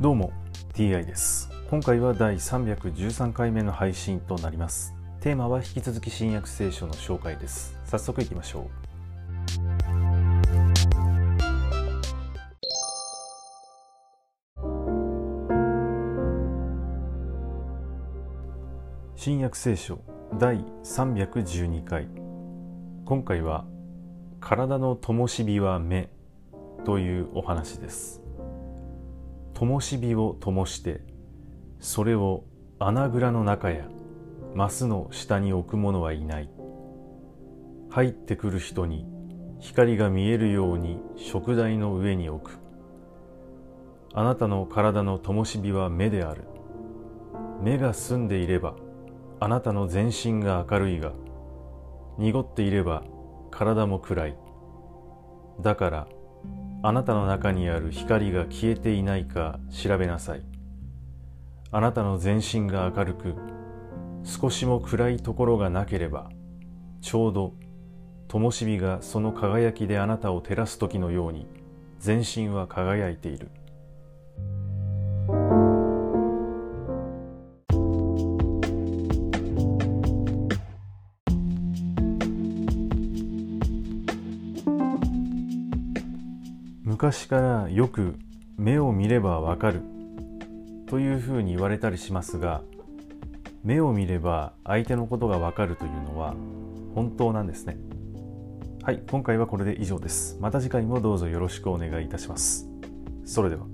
どうも TI です。今回は第313回目の配信となります。テーマは引き続き新約聖書の紹介です。早速いきましょう。新約聖書第312回。今回は体の灯火は目というお話です。灯火を灯してそれを穴蔵の中やマスの下に置く者はいない。入ってくる人に光が見えるように食台の上に置く。あなたの体の灯火は目である。目が澄んでいればあなたの全身が明るいが濁っていれば体も暗い。だからあなたの中にある光が消えていないか調べなさい。あなたの全身が明るく少しも暗いところがなければちょうど灯火がその輝きであなたを照らす時のように全身は輝いている。昔からよく目を見ればわかる。というふうに言われたりしますが目を見れば相手のことがわかるというのは本当なんですね。はい今回はこれで以上です。また次回もどうぞよろしくお願いいたします。それでは。